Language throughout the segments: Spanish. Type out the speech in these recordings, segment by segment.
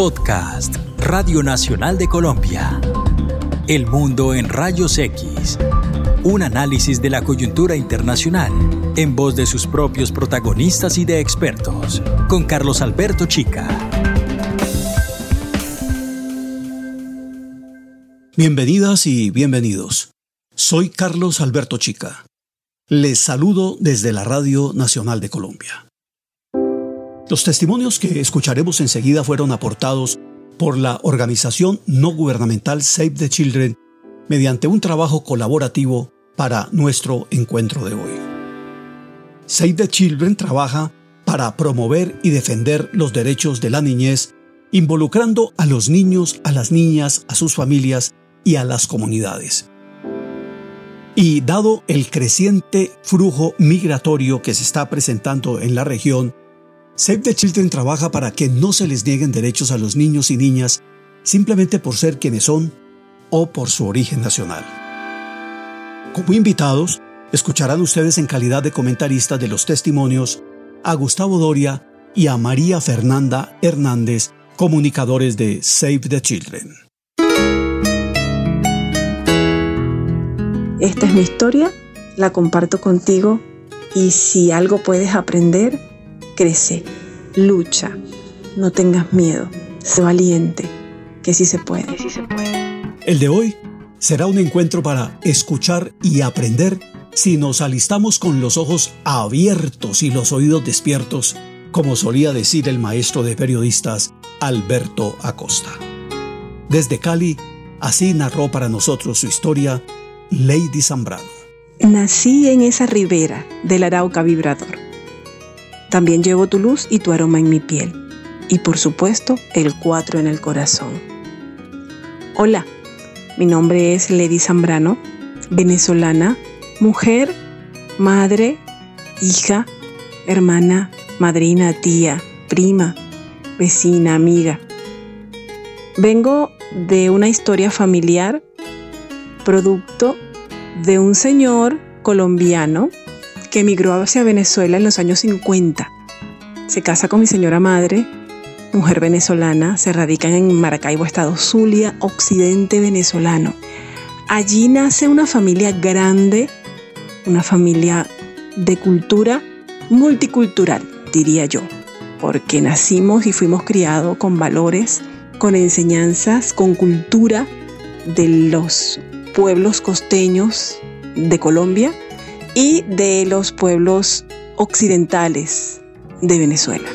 Podcast, Radio Nacional de Colombia. El mundo en rayos X. Un análisis de la coyuntura internacional en voz de sus propios protagonistas y de expertos, con Carlos Alberto Chica. Bienvenidas y bienvenidos. Soy Carlos Alberto Chica. Les saludo desde la Radio Nacional de Colombia. Los testimonios que escucharemos enseguida fueron aportados por la organización no gubernamental Save the Children mediante un trabajo colaborativo para nuestro encuentro de hoy. Save the Children trabaja para promover y defender los derechos de la niñez, involucrando a los niños, a las niñas, a sus familias y a las comunidades. Y dado el creciente flujo migratorio que se está presentando en la región, Save the Children trabaja para que no se les nieguen derechos a los niños y niñas simplemente por ser quienes son o por su origen nacional. Como invitados, escucharán ustedes en calidad de comentaristas de los testimonios a Gustavo Doria y a María Fernanda Hernández, comunicadores de Save the Children. Esta es mi historia, la comparto contigo y si algo puedes aprender, crece, lucha, no tengas miedo, sé valiente, que sí se puede. El de hoy será un encuentro para escuchar y aprender si nos alistamos con los ojos abiertos y los oídos despiertos, como solía decir el maestro de periodistas Alberto Acosta. Desde Cali, así narró para nosotros su historia Lady Zambrano. Nací en esa ribera del Arauca Vibrador también llevo tu luz y tu aroma en mi piel. Y por supuesto, el 4 en el corazón. Hola, mi nombre es Lady Zambrano, venezolana, mujer, madre, hija, hermana, madrina, tía, prima, vecina, amiga. Vengo de una historia familiar, producto de un señor colombiano que emigró hacia Venezuela en los años 50. Se casa con mi señora madre, mujer venezolana, se radican en Maracaibo, Estado Zulia, occidente venezolano. Allí nace una familia grande, una familia de cultura multicultural, diría yo, porque nacimos y fuimos criados con valores, con enseñanzas, con cultura de los pueblos costeños de Colombia y de los pueblos occidentales de Venezuela.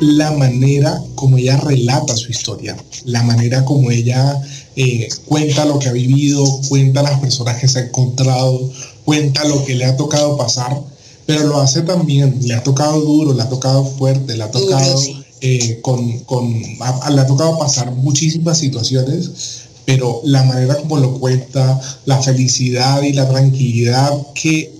La manera como ella relata su historia, la manera como ella eh, cuenta lo que ha vivido, cuenta las personas que se ha encontrado, cuenta lo que le ha tocado pasar, pero lo hace también, le ha tocado duro, le ha tocado fuerte, le ha tocado, eh, con, con, le ha tocado pasar muchísimas situaciones pero la manera como lo cuenta, la felicidad y la tranquilidad que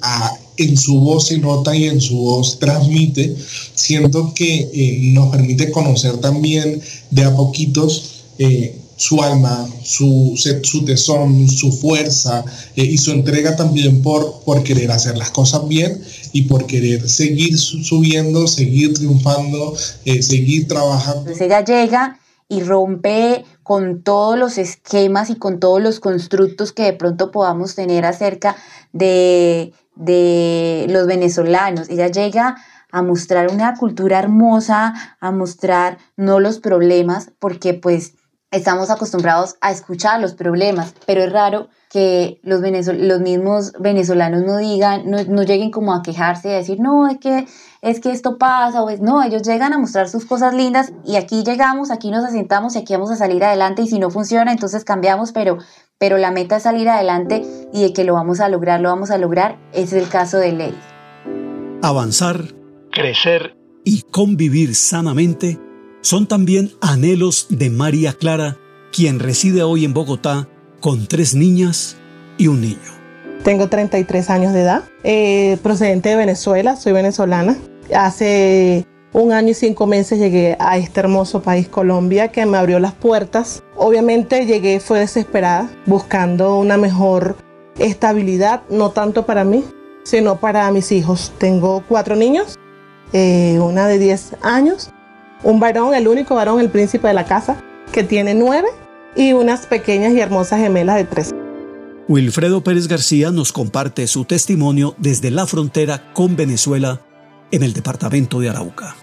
en su voz se nota y en su voz transmite, siento que eh, nos permite conocer también de a poquitos eh, su alma, su, su tesón, su fuerza eh, y su entrega también por, por querer hacer las cosas bien y por querer seguir subiendo, seguir triunfando, seguir trabajando. Entonces ella llega y rompe con todos los esquemas y con todos los constructos que de pronto podamos tener acerca de, de los venezolanos. Ella llega a mostrar una cultura hermosa, a mostrar no los problemas, porque pues estamos acostumbrados a escuchar los problemas, pero es raro que los, los mismos venezolanos no digan, no, lleguen como a quejarse y a decir, no, es que, es que esto pasa, o es, no, ellos llegan a mostrar sus cosas lindas y aquí llegamos, aquí nos asentamos y aquí vamos a salir adelante y si no funciona, entonces cambiamos, pero, pero la meta es salir adelante y de que lo vamos a lograr, lo vamos a lograr, es el caso de Ley. Avanzar, crecer y convivir sanamente son también anhelos de María Clara, quien reside hoy en Bogotá con tres niñas y un niño. Tengo 33 años de edad, eh, procedente de Venezuela, soy venezolana. Hace un año y cinco meses llegué a este hermoso país Colombia que me abrió las puertas. Obviamente llegué, fue desesperada, buscando una mejor estabilidad, no tanto para mí, sino para mis hijos. Tengo cuatro niños, eh, una de 10 años un varón, el único varón, el príncipe de la casa, que tiene nueve, y unas pequeñas y hermosas gemelas de tres. Wilfredo Pérez García nos comparte su testimonio desde la frontera con Venezuela en el departamento de Arauca.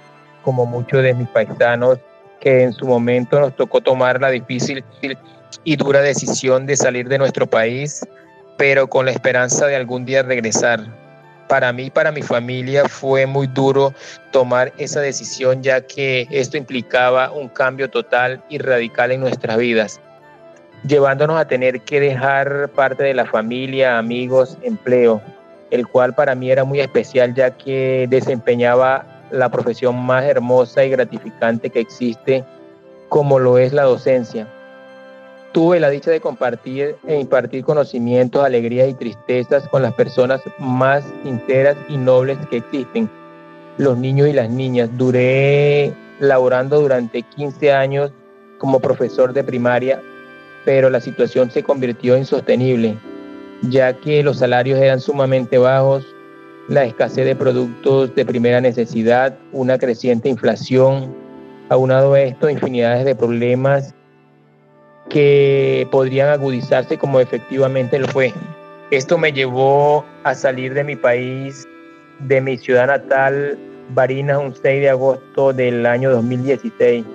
Como muchos de mis paisanos que en su momento nos tocó tomar la difícil y dura decisión de salir de nuestro país, pero con la esperanza de algún día regresar. Para mí, para mi familia, fue muy duro tomar esa decisión ya que esto implicaba un cambio total y radical en nuestras vidas llevándonos a tener que dejar parte de la familia, amigos, empleo, el cual para mí era muy especial ya que desempeñaba la profesión más hermosa y gratificante que existe, como lo es la docencia. Tuve la dicha de compartir e impartir conocimientos, alegrías y tristezas con las personas más sinceras y nobles que existen, los niños y las niñas. Duré laborando durante 15 años como profesor de primaria pero la situación se convirtió insostenible, ya que los salarios eran sumamente bajos, la escasez de productos de primera necesidad, una creciente inflación, aunado a esto infinidades de problemas que podrían agudizarse como efectivamente lo fue. Esto me llevó a salir de mi país, de mi ciudad natal, Barinas, un 6 de agosto del año 2016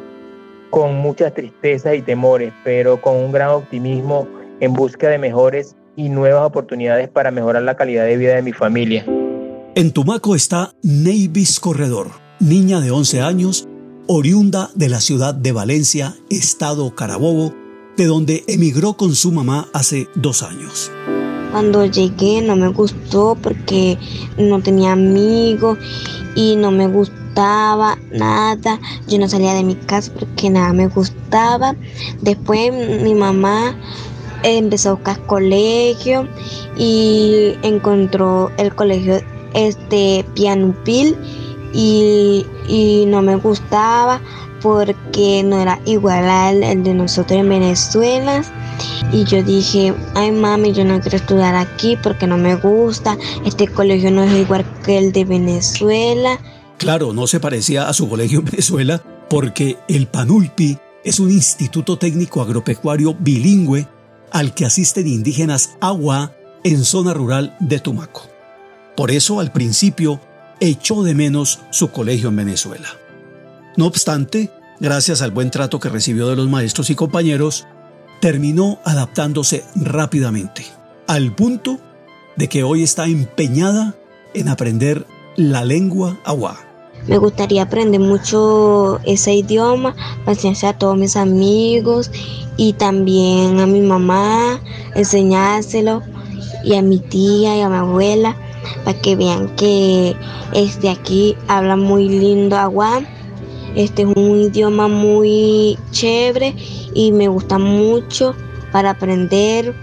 con muchas tristezas y temores, pero con un gran optimismo en busca de mejores y nuevas oportunidades para mejorar la calidad de vida de mi familia. En Tumaco está Neivis Corredor, niña de 11 años, oriunda de la ciudad de Valencia, estado Carabobo, de donde emigró con su mamá hace dos años. Cuando llegué no me gustó porque no tenía amigos y no me gustó nada, yo no salía de mi casa porque nada me gustaba. Después mi mamá empezó a buscar colegio y encontró el colegio este Pianupil y, y no me gustaba porque no era igual al el de nosotros en Venezuela. Y yo dije, ay mami, yo no quiero estudiar aquí porque no me gusta, este colegio no es igual que el de Venezuela. Claro, no se parecía a su colegio en Venezuela porque el PANULPI es un instituto técnico agropecuario bilingüe al que asisten indígenas agua en zona rural de Tumaco. Por eso al principio echó de menos su colegio en Venezuela. No obstante, gracias al buen trato que recibió de los maestros y compañeros, terminó adaptándose rápidamente, al punto de que hoy está empeñada en aprender la lengua agua. Me gustaría aprender mucho ese idioma enseñar a todos mis amigos y también a mi mamá, enseñárselo y a mi tía y a mi abuela para que vean que este aquí habla muy lindo agua. Este es un idioma muy chévere y me gusta mucho para aprender,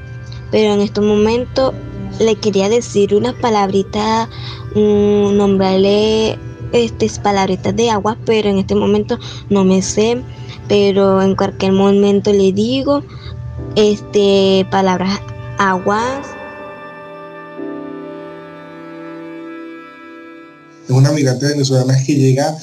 pero en estos momentos le quería decir unas palabritas, un nombrarle estas palabritas de agua, pero en este momento no me sé, pero en cualquier momento le digo este palabras aguas. Es una migrante venezolana que llega,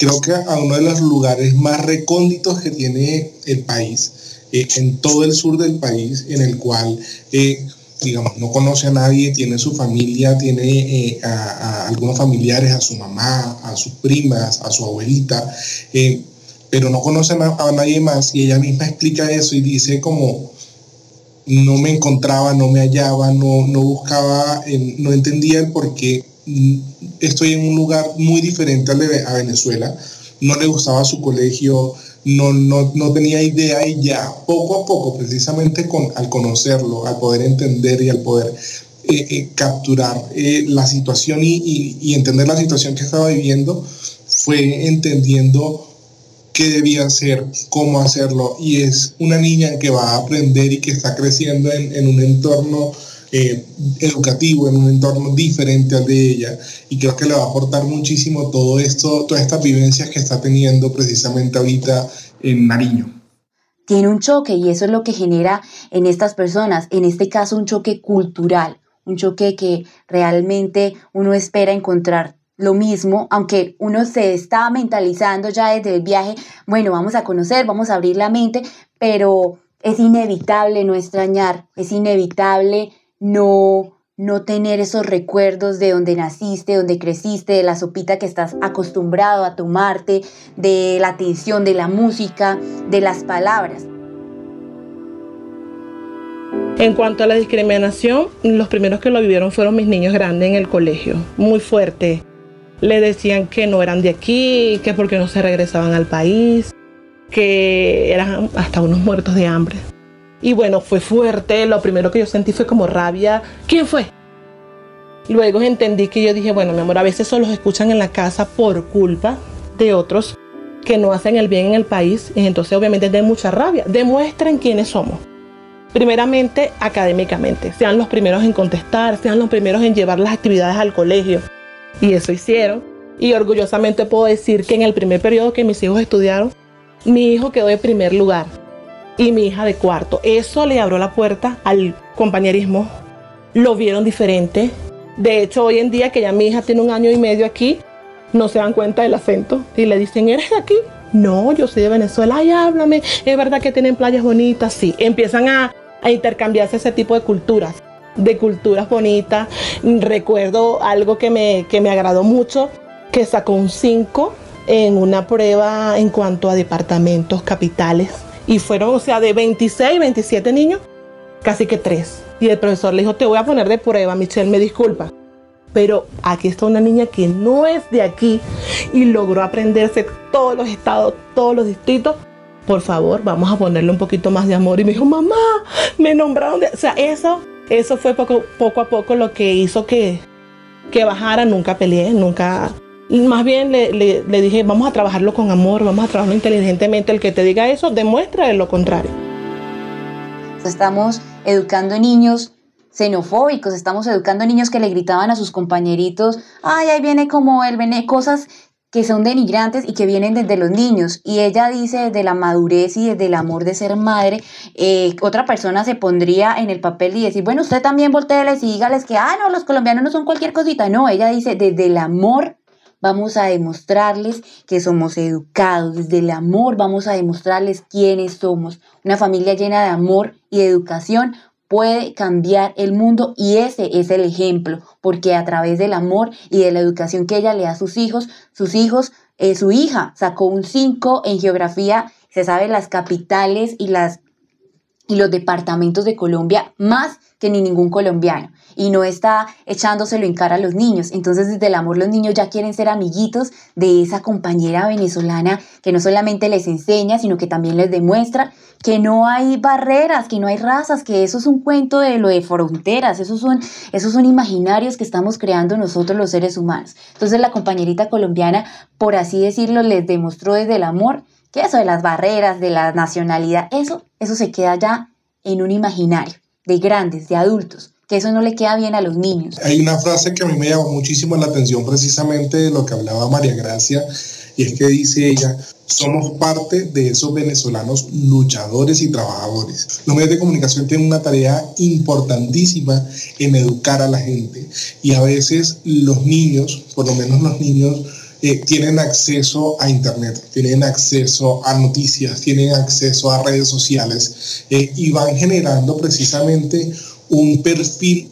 creo que a uno de los lugares más recónditos que tiene el país, eh, en todo el sur del país, en el cual eh, digamos, no conoce a nadie, tiene su familia, tiene eh, a, algunos familiares, a su mamá, a sus primas, a su abuelita, pero no conoce a, nadie más y ella misma explica eso y dice como no me encontraba, no me hallaba, no, no buscaba, no entendía el por qué mm, estoy en un lugar muy diferente al de a Venezuela, no le gustaba su colegio, no, no, no, tenía idea y ya poco a poco, precisamente con, al conocerlo, al poder entender y al poder eh, eh, capturar eh, la situación y, y, entender la situación que estaba viviendo, fue entendiendo qué debía hacer, cómo hacerlo. Y es una niña que va a aprender y que está creciendo en, en un entorno eh, educativo, en un entorno diferente al de ella. Y creo que le va a aportar muchísimo todo esto, todas estas vivencias que está teniendo precisamente ahorita en Nariño tiene un choque y eso es lo que genera en estas personas, en este caso un choque cultural, un choque que realmente uno espera encontrar lo mismo, aunque uno se está mentalizando ya desde el viaje, bueno, vamos a conocer, vamos a abrir la mente, pero es inevitable no extrañar, es inevitable no no tener esos recuerdos de donde naciste, donde creciste, de la sopita que estás acostumbrado a tomarte, de la atención, de la música, de las palabras. En cuanto a la discriminación, los primeros que lo vivieron fueron mis niños grandes en el colegio, muy fuerte. Le decían que no eran de aquí, que porque no se regresaban al país, que eran hasta unos muertos de hambre. Y bueno, fue fuerte. Lo primero que yo sentí fue como rabia. ¿Quién fue? Luego entendí que yo dije, bueno, mi amor, a veces solo los escuchan en la casa por culpa de otros que no hacen el bien en el país. Y entonces obviamente de mucha rabia. Demuestren quiénes somos. Primeramente, académicamente. Sean los primeros en contestar, sean los primeros en llevar las actividades al colegio. Y eso hicieron. Y orgullosamente puedo decir que en el primer periodo que mis hijos estudiaron, mi hijo quedó en primer lugar y mi hija de cuarto. Eso le abrió la puerta al compañerismo. Lo vieron diferente. De hecho, hoy en día que ya mi hija tiene un año y medio aquí, no se dan cuenta del acento y le dicen, ¿eres de aquí? No, yo soy de Venezuela. Ay, háblame. Es verdad que tienen playas bonitas. Sí, empiezan a, intercambiarse ese tipo de culturas, de culturas bonitas. Recuerdo algo que me, que me agradó mucho, que sacó un 5 en una prueba en cuanto a departamentos capitales y fueron, o sea, de 26, 27 niños, casi que tres. Y el profesor le dijo, te voy a poner de prueba, Michelle, me disculpa. Pero aquí está una niña que no es de aquí y logró aprenderse todos los estados, todos los distritos. Por favor, vamos a ponerle un poquito más de amor. Y me dijo, mamá, me nombraron de... O sea, eso, eso fue poco, poco a poco lo que hizo que, que bajara. Nunca peleé, nunca más bien le, dije, vamos a trabajarlo con amor, vamos a trabajarlo inteligentemente. El que te diga eso, demuestra lo contrario. Estamos educando niños xenofóbicos, estamos educando niños que le gritaban a sus compañeritos, ay, ahí viene como él, viene cosas que son denigrantes y que vienen desde los niños. Y ella dice desde la madurez y desde el amor de ser madre, eh, otra persona se pondría en el papel y decir, bueno, usted también volteeles y dígales que, ah, no, los colombianos no son cualquier cosita. No, ella dice desde el amor vamos a demostrarles que somos educados, desde el amor vamos a demostrarles quiénes somos. Una familia llena de amor y educación puede cambiar el mundo y ese es el ejemplo, porque a través del amor y de la educación que ella le da a sus hijos, sus hijos, eh, su hija sacó un 5 en geografía, se sabe las capitales y, las, y los departamentos de Colombia más que ni ningún colombiano y no está echándoselo en cara a los niños. Entonces desde el amor los niños ya quieren ser amiguitos de esa compañera venezolana que no solamente les enseña, sino que también les demuestra que no hay barreras, que no hay razas, que eso es un cuento de lo de fronteras, esos son, esos son imaginarios que estamos creando nosotros los seres humanos. Entonces la compañerita colombiana, por así decirlo, les demostró desde el amor que eso de las barreras, de la nacionalidad, eso, eso se queda ya en un imaginario de grandes, de adultos, que eso no le queda bien a los niños. Hay una frase que a mí me llamó muchísimo la atención precisamente de lo que hablaba María Gracia, y es que dice ella, somos parte de esos venezolanos luchadores y trabajadores. Los medios de comunicación tienen una tarea importantísima en educar a la gente y a veces los niños, por lo menos los niños, eh, tienen acceso a Internet, tienen acceso a noticias, tienen acceso a redes sociales eh, y van generando precisamente un perfil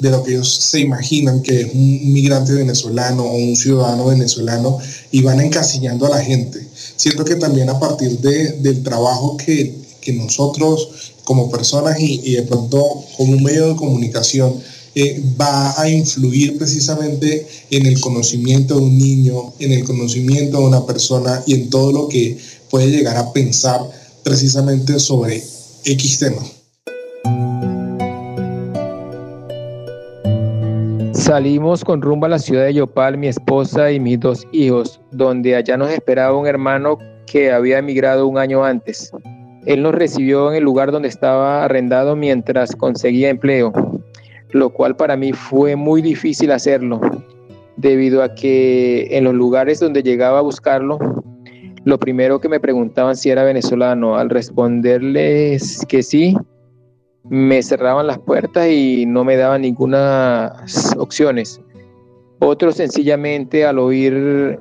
de lo que ellos se imaginan que es un migrante venezolano o un ciudadano venezolano y van encasillando a la gente. Siento que también a partir de, del trabajo que, que, nosotros como personas y, y de pronto como un medio de comunicación eh, va a influir precisamente en el conocimiento de un niño, en el conocimiento de una persona y en todo lo que puede llegar a pensar precisamente sobre X tema. Salimos con rumbo a la ciudad de Yopal, mi esposa y mis dos hijos, donde allá nos esperaba un hermano que había emigrado un año antes. Él nos recibió en el lugar donde estaba arrendado mientras conseguía empleo lo cual para mí fue muy difícil hacerlo, debido a que en los lugares donde llegaba a buscarlo, lo primero que me preguntaban si era venezolano, al responderles que sí, me cerraban las puertas y no me daban ninguna opciones. Otros sencillamente al oír,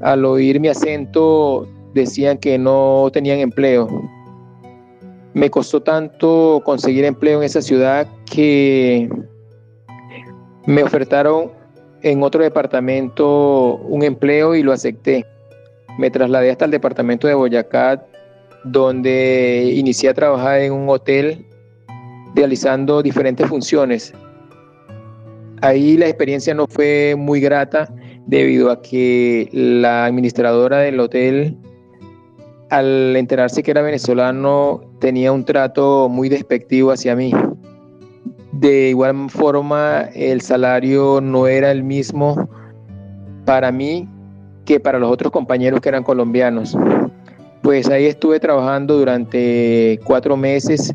al oír mi acento decían que no tenían empleo. Me costó tanto conseguir empleo en esa ciudad que me ofertaron en otro departamento un empleo y lo acepté. Me trasladé hasta el departamento de Boyacá, donde inicié a trabajar en un hotel realizando diferentes funciones. Ahí la experiencia no fue muy grata debido a que la administradora del hotel, al enterarse que era venezolano, tenía un trato muy despectivo hacia mí. De igual forma, el salario no era el mismo para mí que para los otros compañeros que eran colombianos. Pues ahí estuve trabajando durante cuatro meses.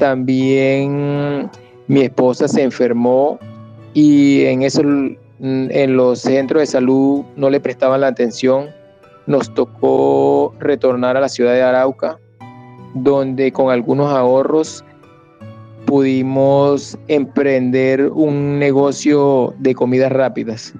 También mi esposa se enfermó y en eso en los centros de salud no le prestaban la atención. Nos tocó retornar a la ciudad de Arauca, donde con algunos ahorros pudimos emprender un negocio de comidas rápidas.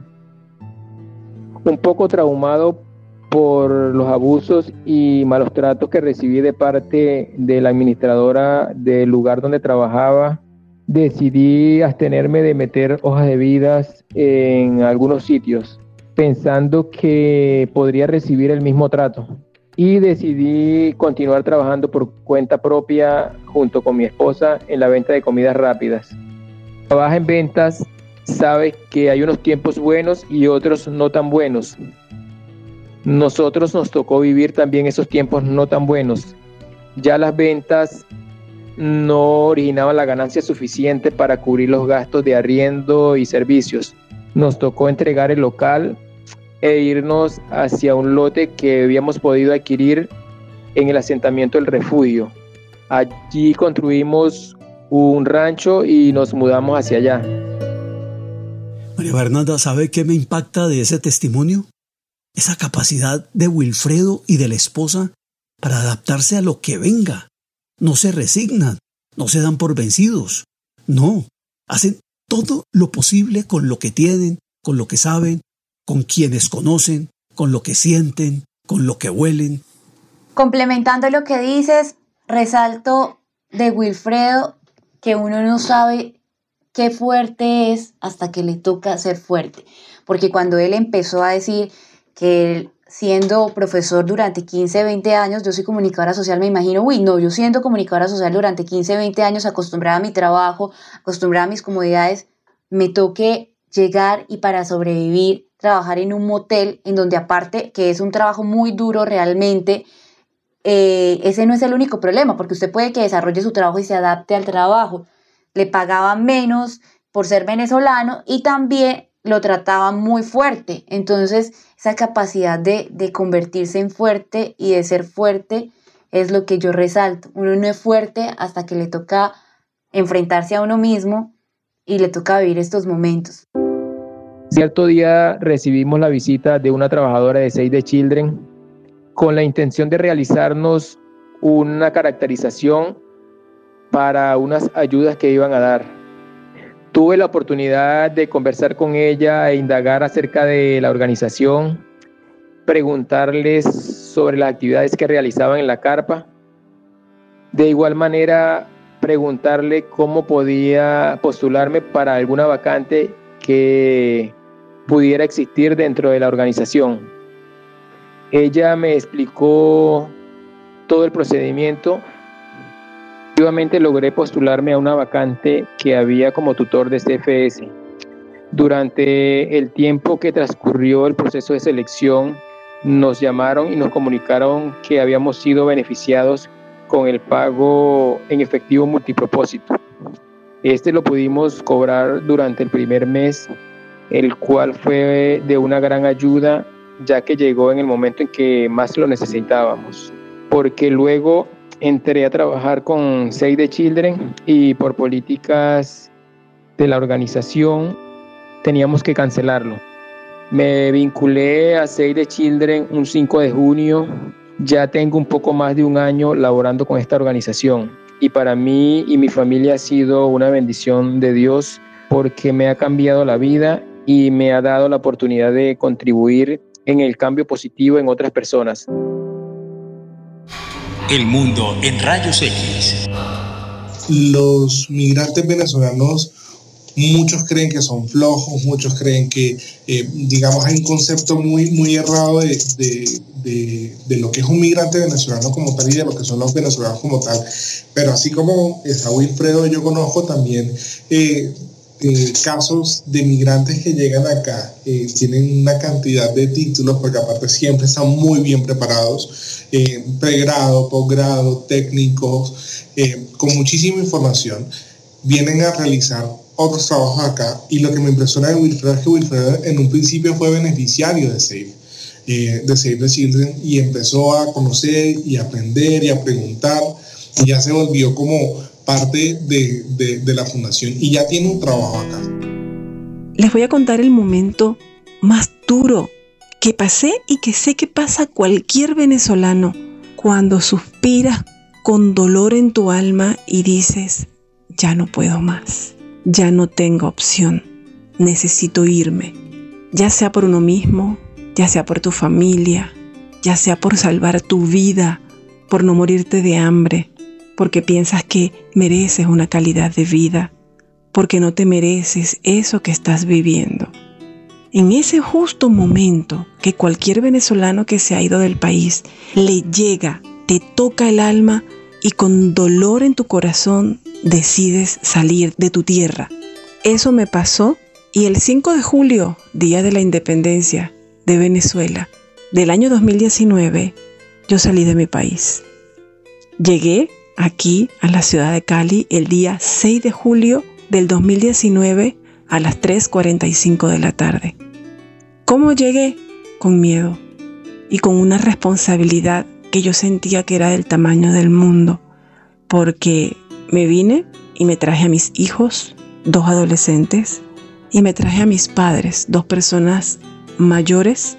Un poco traumado por los abusos y malos tratos que recibí de parte de la administradora del lugar donde trabajaba, decidí abstenerme de meter hojas de vidas en algunos sitios, pensando que podría recibir el mismo trato y decidí continuar trabajando por cuenta propia junto con mi esposa en la venta de comidas rápidas. Trabaja en ventas, sabe que hay unos tiempos buenos y otros no tan buenos. Nosotros nos tocó vivir también esos tiempos no tan buenos. Ya las ventas no originaban la ganancia suficiente para cubrir los gastos de arriendo y servicios. Nos tocó entregar el local e irnos hacia un lote que habíamos podido adquirir en el asentamiento del refugio. Allí construimos un rancho y nos mudamos hacia allá. María Fernanda, ¿sabe qué me impacta de ese testimonio? Esa capacidad de Wilfredo y de la esposa para adaptarse a lo que venga. No se resignan, no se dan por vencidos. No, hacen todo lo posible con lo que tienen, con lo que saben, con quienes conocen, con lo que sienten, con lo que huelen. Complementando lo que dices, resalto de Wilfredo que uno no sabe qué fuerte es hasta que le toca ser fuerte. Porque cuando él empezó a decir que siendo profesor durante 15, 20 años, yo soy comunicadora social, me imagino, uy, no, yo siendo comunicadora social durante 15, 20 años, acostumbrada a mi trabajo, acostumbrada a mis comodidades, me toque llegar y para sobrevivir trabajar en un motel en donde aparte que es un trabajo muy duro realmente, eh, ese no es el único problema, porque usted puede que desarrolle su trabajo y se adapte al trabajo. Le pagaban menos por ser venezolano y también lo trataban muy fuerte. Entonces, esa capacidad de, de convertirse en fuerte y de ser fuerte es lo que yo resalto. Uno no es fuerte hasta que le toca enfrentarse a uno mismo y le toca vivir estos momentos. Cierto día recibimos la visita de una trabajadora de Save the Children con la intención de realizarnos una caracterización para unas ayudas que iban a dar. Tuve la oportunidad de conversar con ella e indagar acerca de la organización, preguntarles sobre las actividades que realizaban en la carpa. De igual manera, preguntarle cómo podía postularme para alguna vacante que pudiera existir dentro de la organización. Ella me explicó todo el procedimiento. Efectivamente logré postularme a una vacante que había como tutor de CFS. Durante el tiempo que transcurrió el proceso de selección, nos llamaron y nos comunicaron que habíamos sido beneficiados con el pago en efectivo multipropósito. Este lo pudimos cobrar durante el primer mes el cual fue de una gran ayuda ya que llegó en el momento en que más lo necesitábamos, porque luego entré a trabajar con Save the Children y por políticas de la organización teníamos que cancelarlo. Me vinculé a Save the Children un 5 de junio, ya tengo un poco más de un año laborando con esta organización y para mí y mi familia ha sido una bendición de Dios porque me ha cambiado la vida y me ha dado la oportunidad de contribuir en el cambio positivo en otras personas. El mundo en rayos X. Los migrantes venezolanos muchos creen que son flojos, muchos creen que, eh, digamos, hay un concepto muy, muy errado de, de, de, lo que es un migrante venezolano como tal y de lo que son los venezolanos como tal. Pero así como esa Wilfredo yo conozco también eh, eh, casos de migrantes que llegan acá, tienen una cantidad de títulos, porque aparte siempre están muy bien preparados, pregrado, posgrado, técnicos, con muchísima información, vienen a realizar otros trabajos acá. Y lo que me impresiona de Wilfredo es que Wilfredo en un principio fue beneficiario de SAFE, eh, de Save the Children y empezó a conocer y aprender y a preguntar y ya se volvió como parte de, de, la fundación y ya tiene un trabajo acá. Les voy a contar el momento más duro que pasé y que sé que pasa cualquier venezolano cuando suspiras con dolor en tu alma y dices, ya no puedo más ya no tengo opción, necesito irme, ya sea por uno mismo, ya sea por tu familia, ya sea por salvar tu vida, por no morirte de hambre, porque piensas que mereces una calidad de vida, porque no te mereces eso que estás viviendo. En ese justo momento que cualquier venezolano que se ha ido del país le llega, te toca el alma y con dolor en tu corazón decides salir de tu tierra. Eso me pasó y el 5 de julio, día de la independencia de Venezuela, del año 2019, yo salí de mi país. Llegué aquí a la ciudad de Cali el día 6 de julio del 2019 a las 3.45 de la tarde. ¿Cómo llegué? Con miedo y con una responsabilidad que yo sentía que era del tamaño del mundo, porque me vine y me traje a mis hijos, dos adolescentes, y me traje a mis padres, dos personas mayores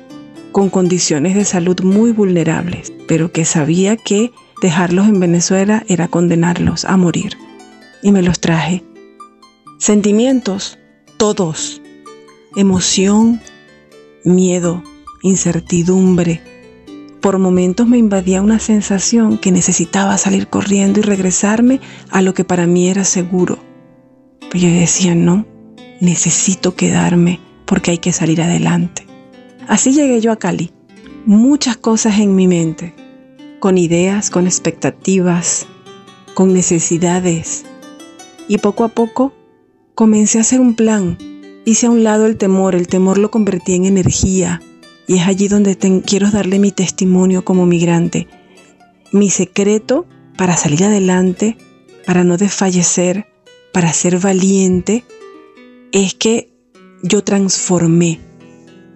con condiciones de salud muy vulnerables, pero que sabía que dejarlos en Venezuela era condenarlos a morir. Y me los traje. Sentimientos, todos. Emoción, miedo, incertidumbre, por momentos me invadía una sensación que necesitaba salir corriendo y regresarme a lo que para mí era seguro. Pero yo decía, no, necesito quedarme porque hay que salir adelante. Así llegué yo a Cali. Muchas cosas en mi mente, con ideas, con expectativas, con necesidades. Y poco a poco comencé a hacer un plan. Hice a un lado el temor, el temor lo convertí en energía, y es allí donde quiero darle mi testimonio como migrante. Mi secreto para salir adelante, para no desfallecer, para ser valiente, es que yo transformé,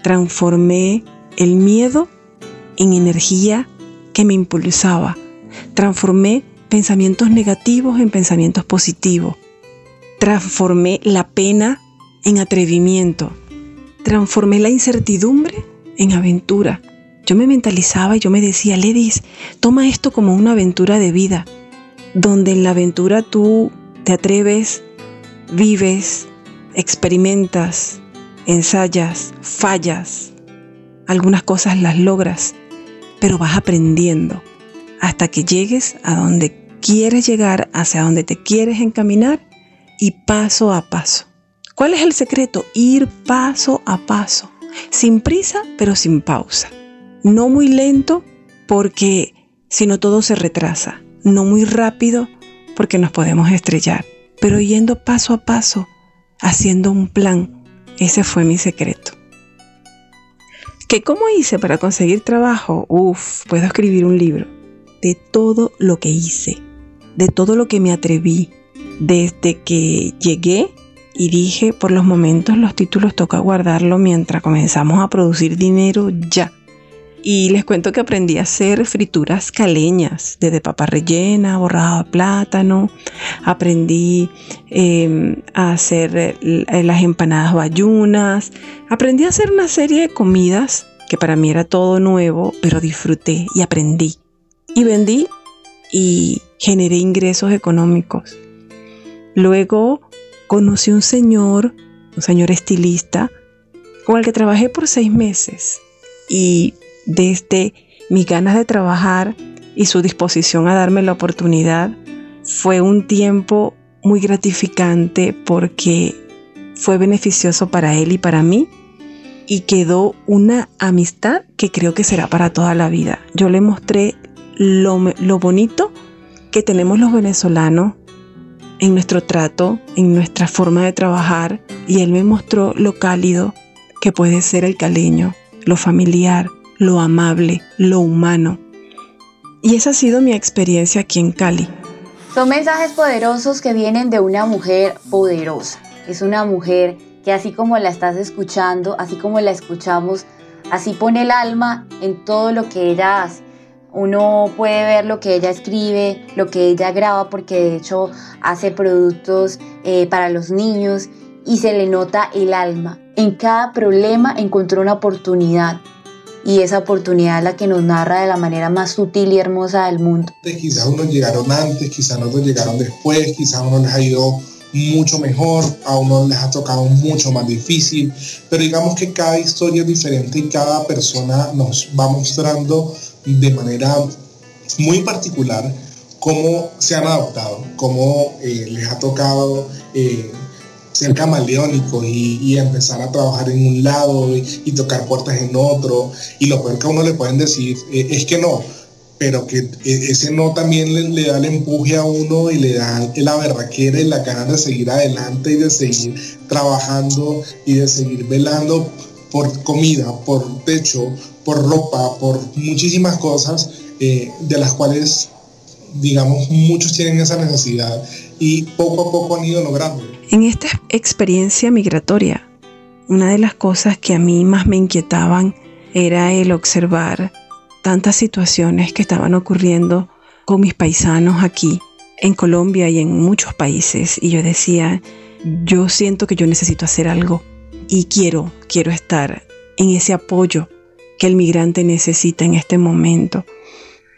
transformé el miedo en energía que me impulsaba, transformé pensamientos negativos en pensamientos positivos, transformé la pena en atrevimiento, transformé la incertidumbre en aventura. Yo me mentalizaba y yo me decía, Ledis, toma esto como una aventura de vida, donde en la aventura tú te atreves, vives, experimentas, ensayas, fallas, algunas cosas las logras, pero vas aprendiendo hasta que llegues a donde quieres llegar, hacia donde te quieres encaminar y paso a paso. ¿Cuál es el secreto? Ir paso a paso sin prisa pero sin pausa. No muy lento porque si no todo se retrasa. No muy rápido porque nos podemos estrellar. Pero yendo paso a paso, haciendo un plan. Ese fue mi secreto. ¿Qué cómo hice para conseguir trabajo? Uf, puedo escribir un libro de todo lo que hice, de todo lo que me atreví, desde que llegué y dije, por los momentos los títulos toca guardarlo mientras comenzamos a producir dinero ya. Y les cuento que aprendí a hacer frituras caleñas, desde papa rellena, borrado de plátano. Aprendí em, a hacer eh, las empanadas bayunas. Aprendí a hacer una serie de comidas que para mí era todo nuevo, pero disfruté y aprendí. Y vendí y generé ingresos económicos. Luego conocí un señor, un señor estilista, con el que trabajé por seis meses. Y desde mis ganas de trabajar y su disposición a darme la oportunidad, fue un tiempo muy gratificante porque fue beneficioso para él y para mí y quedó una amistad que creo que será para toda la vida. Yo le mostré lo, lo bonito que tenemos los venezolanos en nuestro trato, en nuestra forma de trabajar y él me mostró lo cálido que puede ser el caleño, lo familiar, lo amable, lo humano. Y esa ha sido mi experiencia aquí en Cali. Son mensajes poderosos que vienen de una mujer poderosa. Es una mujer que así como la estás escuchando, así como la escuchamos, así pone el alma en todo lo que ella hace. Uno puede ver lo que ella escribe, lo que ella graba, porque de hecho hace productos eh, para los niños y se le nota el alma. En cada problema encontró una oportunidad y esa oportunidad es la que nos narra de la manera más sutil y hermosa del mundo. Quizás unos llegaron antes, quizás otros llegaron después, quizás uno les ha ido mucho mejor, a uno les ha tocado mucho más difícil, pero digamos que cada historia es diferente y cada persona nos va mostrando de manera muy particular cómo se han adaptado, cómo eh, les ha tocado eh, ser camaleónicos y, empezar a trabajar en un lado y, tocar puertas en otro. Y lo peor que a uno le pueden decir eh, es que no, pero que ese no también le, da el empuje a uno y le da la verraquera y la ganas de seguir adelante y de seguir trabajando y de seguir velando por comida, por techo, por ropa, por muchísimas cosas eh, de las cuales, digamos, muchos tienen esa necesidad y poco a poco han ido logrando. En esta experiencia migratoria, una de las cosas que a mí más me inquietaban era el observar tantas situaciones que estaban ocurriendo con mis paisanos aquí en Colombia y en muchos países y yo decía, yo siento que yo necesito hacer algo y quiero, quiero estar en ese apoyo que el migrante necesita en este momento.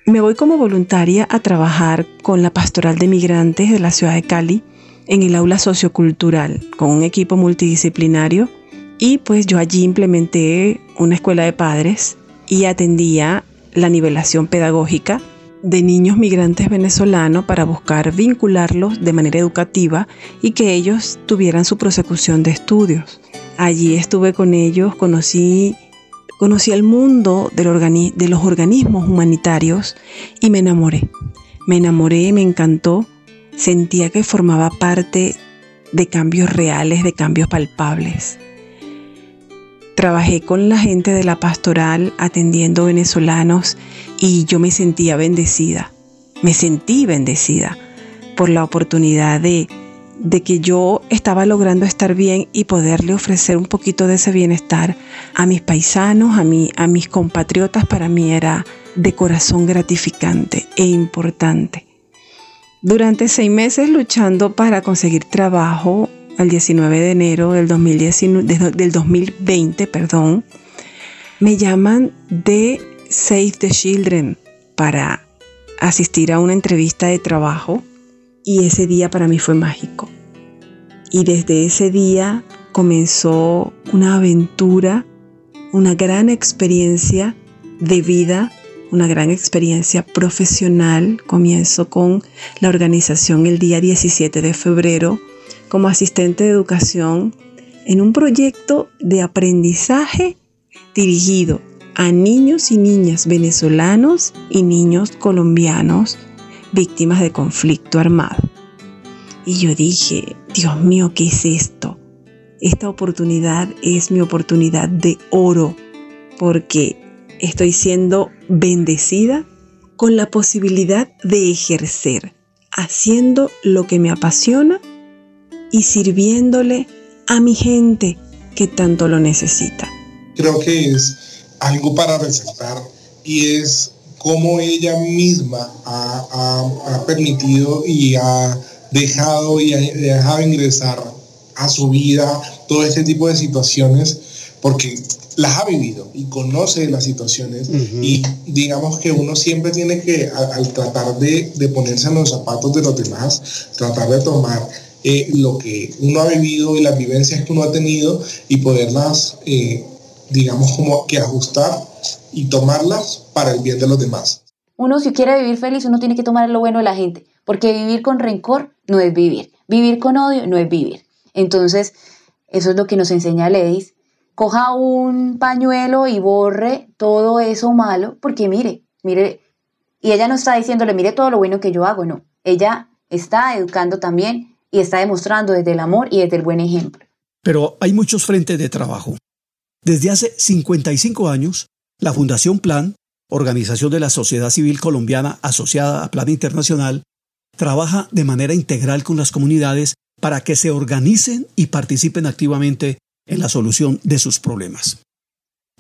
Me voy como voluntaria a trabajar con la Pastoral de Migrantes de la ciudad de Cali en el aula sociocultural con un equipo multidisciplinario y pues yo allí implementé una escuela de padres y atendía la nivelación pedagógica de niños migrantes venezolanos para buscar vincularlos de manera educativa y que ellos tuvieran su prosecución de estudios. Allí estuve con ellos, conocí conocí el mundo de los organismos humanitarios y me enamoré. Me enamoré, me encantó, sentía que formaba parte de cambios reales, de cambios palpables. Trabajé con la gente de la pastoral atendiendo venezolanos y yo me sentía bendecida. Me sentí bendecida por la oportunidad de de que yo estaba logrando estar bien y poderle ofrecer un poquito de ese bienestar a mis paisanos, a, mí, a mis compatriotas, para mí era de corazón gratificante e importante. Durante seis meses luchando para conseguir trabajo, el 19 de enero del, 2019, del 2020, perdón, me llaman de Save the Children para asistir a una entrevista de trabajo y ese día para mí fue mágico. Y desde ese día comenzó una aventura, una gran experiencia de vida, una gran experiencia profesional. Comienzo con la organización el día 17 de febrero como asistente de educación en un proyecto de aprendizaje dirigido a niños y niñas venezolanos y niños colombianos víctimas de conflicto armado. Y yo dije, Dios mío, ¿qué es esto? Esta oportunidad es mi oportunidad de oro porque estoy siendo bendecida con la posibilidad de ejercer, haciendo lo que me apasiona y sirviéndole a mi gente que tanto lo necesita. Creo que es algo para resaltar y es cómo ella misma ha, permitido y ha dejado y ha dejado ingresar a su vida todo este tipo de situaciones porque las ha vivido y conoce las situaciones y digamos que uno siempre tiene que, al, tratar de, de, ponerse en los zapatos de los demás, tratar de tomar eh, lo que uno ha vivido y las vivencias que uno ha tenido y poderlas, eh, digamos, como que ajustar y tomarlas para el bien de los demás. Uno si quiere vivir feliz, uno tiene que tomar lo bueno de la gente, porque vivir con rencor no es vivir, vivir con odio no es vivir. Entonces, eso es lo que nos enseña Ledis. Coja un pañuelo y borre todo eso malo, porque mire, mire, y ella no está diciéndole, mire todo lo bueno que yo hago, no. Ella está educando también y está demostrando desde el amor y desde el buen ejemplo. Pero hay muchos frentes de trabajo. Desde hace 55 años, la Fundación Plan organización de la sociedad civil colombiana asociada a Plan Internacional, trabaja de manera integral con las comunidades para que se organicen y participen activamente en la solución de sus problemas.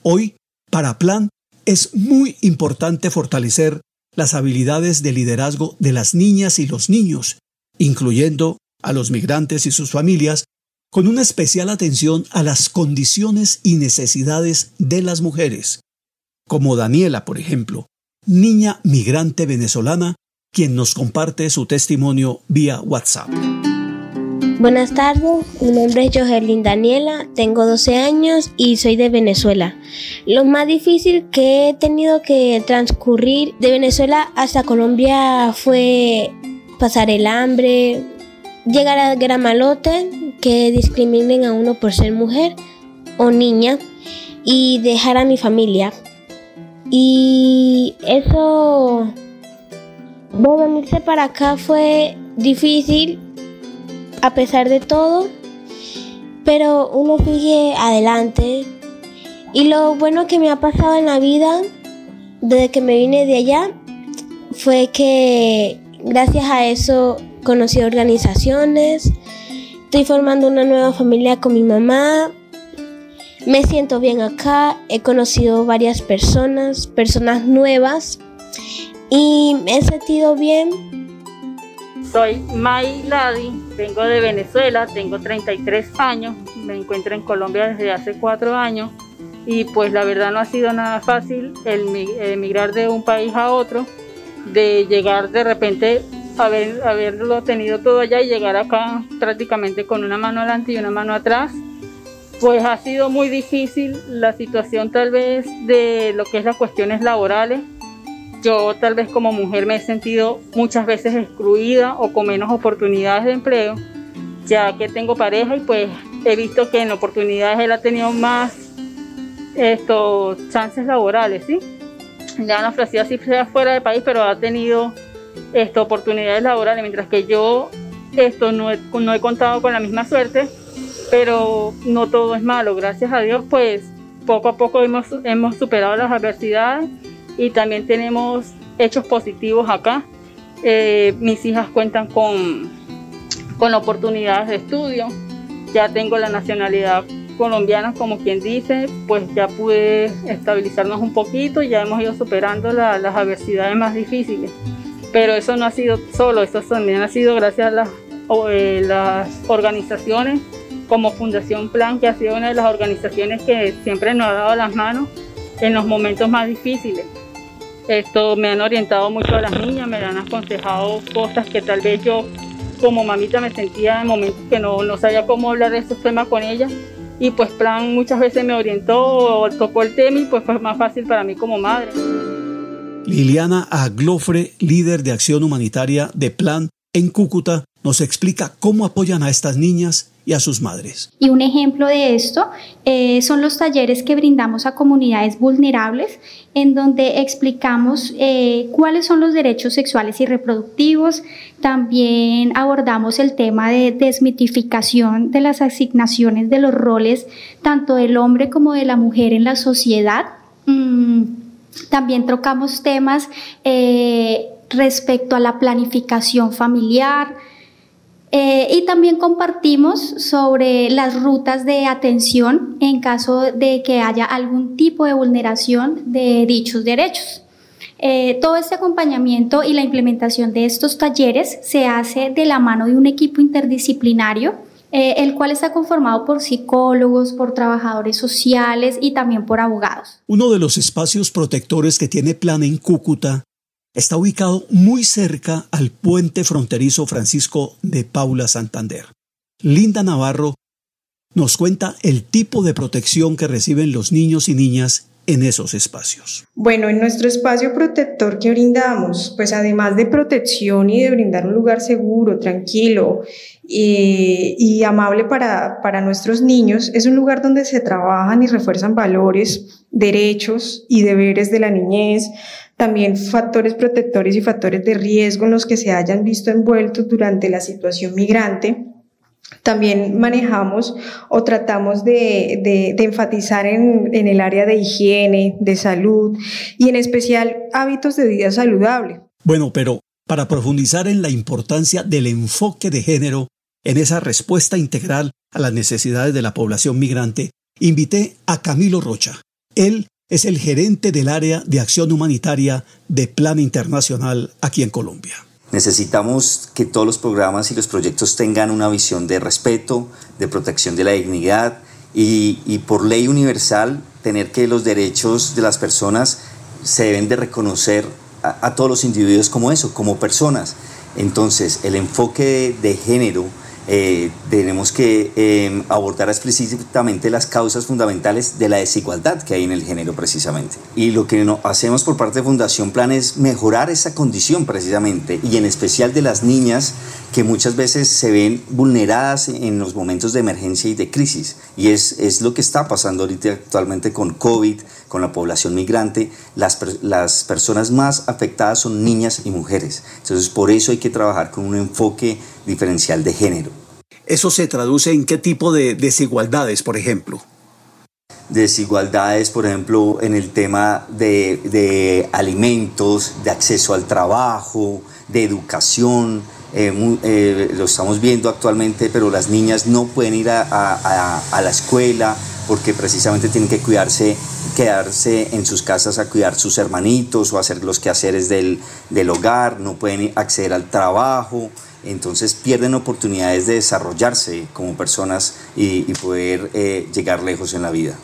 Hoy, para Plan, es muy importante fortalecer las habilidades de liderazgo de las niñas y los niños, incluyendo a los migrantes y sus familias, con una especial atención a las condiciones y necesidades de las mujeres, como Daniela, por ejemplo, niña migrante venezolana, quien nos comparte su testimonio vía WhatsApp. Buenas tardes, mi nombre es Johelyn Daniela, tengo 12 años y soy de Venezuela. Lo más difícil que he tenido que transcurrir de Venezuela hasta Colombia fue pasar el hambre, llegar a Gramalote, que discriminen a uno por ser mujer o niña y dejar a mi familia. Y eso venirse para acá fue difícil a pesar de todo, pero uno sigue adelante. Y lo bueno que me ha pasado en la vida desde que me vine de allá fue que gracias a eso conocí organizaciones, estoy formando una nueva familia con mi mamá, me siento bien acá, he conocido varias personas, personas nuevas y me he sentido bien. Soy May Ladi, vengo de Venezuela, tengo 33 años, me encuentro en Colombia desde hace cuatro años y pues la verdad no ha sido nada fácil el emigrar de un país a otro, de llegar de repente a haberlo tenido todo allá y llegar acá prácticamente con una mano adelante y una mano atrás pues ha sido muy difícil la situación tal vez de lo que es las cuestiones laborales. Yo tal vez como mujer me he sentido muchas veces excluida o con menos oportunidades de empleo, ya que tengo pareja y pues he visto que en oportunidades él ha tenido más estos chances laborales, ¿sí? Le han ofrecido así fuera del país, pero ha tenido esto, oportunidades laborales, mientras que yo esto no no he contado con la misma suerte pero no todo es malo, gracias a Dios, pues poco a poco hemos, hemos superado las adversidades y también tenemos hechos positivos acá. Eh, mis hijas cuentan con, con oportunidades de estudio, ya tengo la nacionalidad colombiana, como quien dice, pues ya pude estabilizarnos un poquito, ya hemos ido superando las adversidades más difíciles. Pero eso no ha sido solo, eso también ha sido gracias a eh, las organizaciones como Fundación Plan, que ha sido una de las organizaciones que siempre nos ha dado las manos en los momentos más difíciles. Esto me han orientado mucho a las niñas, me han aconsejado cosas que tal vez yo como mamita me sentía en momentos que no, no sabía cómo hablar de estos temas con ella. Y pues Plan muchas veces me orientó, tocó el tema y pues fue más fácil para mí como madre. Liliana Aglofre, líder de acción humanitaria de Plan en Cúcuta, nos explica cómo apoyan a estas niñas y a sus madres. Y un ejemplo de esto eh, son los talleres que brindamos a comunidades vulnerables, en donde explicamos eh, cuáles son los derechos sexuales y reproductivos. También abordamos el tema de desmitificación de las asignaciones de los roles, tanto del hombre como de la mujer en la sociedad. Mm, también tocamos temas eh, respecto a la planificación familiar, eh, y también compartimos sobre las rutas de atención en caso de que haya algún tipo de vulneración de dichos derechos. Eh, todo este acompañamiento y la implementación de estos talleres se hace de la mano de un equipo interdisciplinario, eh, el cual está conformado por psicólogos, por trabajadores sociales y también por abogados. Uno de los espacios protectores que tiene Plan en Cúcuta está ubicado muy cerca al puente fronterizo Francisco de Paula Santander. Linda Navarro nos cuenta el tipo de protección que reciben los niños y niñas en esos espacios? Bueno, en nuestro espacio protector que brindamos, pues además de protección y de brindar un lugar seguro, tranquilo y, y amable para, para nuestros niños, es un lugar donde se trabajan y refuerzan valores, derechos y deberes de la niñez, también factores protectores y factores de riesgo en los que se hayan visto envueltos durante la situación migrante también manejamos o tratamos de, enfatizar en, en, el área de higiene, de salud y en especial hábitos de vida saludable. Bueno, pero para profundizar en la importancia del enfoque de género en esa respuesta integral a las necesidades de la población migrante, invité a Camilo Rocha. Él es el gerente del área de acción humanitaria de Plan Internacional aquí en Colombia. Necesitamos que todos los programas y los proyectos tengan una visión de respeto, de protección de la dignidad y, por ley universal tener que los derechos de las personas se deben de reconocer a, todos los individuos como eso, como personas. Entonces, el enfoque de género eh, tenemos que eh, abordar explícitamente las causas fundamentales de la desigualdad que hay en el género precisamente. Y lo que no, hacemos por parte de Fundación Plan es mejorar esa condición precisamente y en especial de las niñas que muchas veces se ven vulneradas en los momentos de emergencia y de crisis. Y es, es lo que está pasando ahorita actualmente con COVID, con la población migrante. Las, las personas más afectadas son niñas y mujeres. Entonces por eso hay que trabajar con un enfoque diferencial de género. ¿Eso se traduce en qué tipo de desigualdades, por ejemplo? Desigualdades, por ejemplo, en el tema de, alimentos, de acceso al trabajo, de educación. Eh, eh, lo estamos viendo actualmente, pero las niñas no pueden ir a, la escuela porque precisamente tienen que cuidarse, quedarse en sus casas a cuidar sus hermanitos o hacer los quehaceres del, del hogar, no pueden acceder al trabajo entonces pierden oportunidades de desarrollarse como personas y, poder eh, llegar lejos en la vida.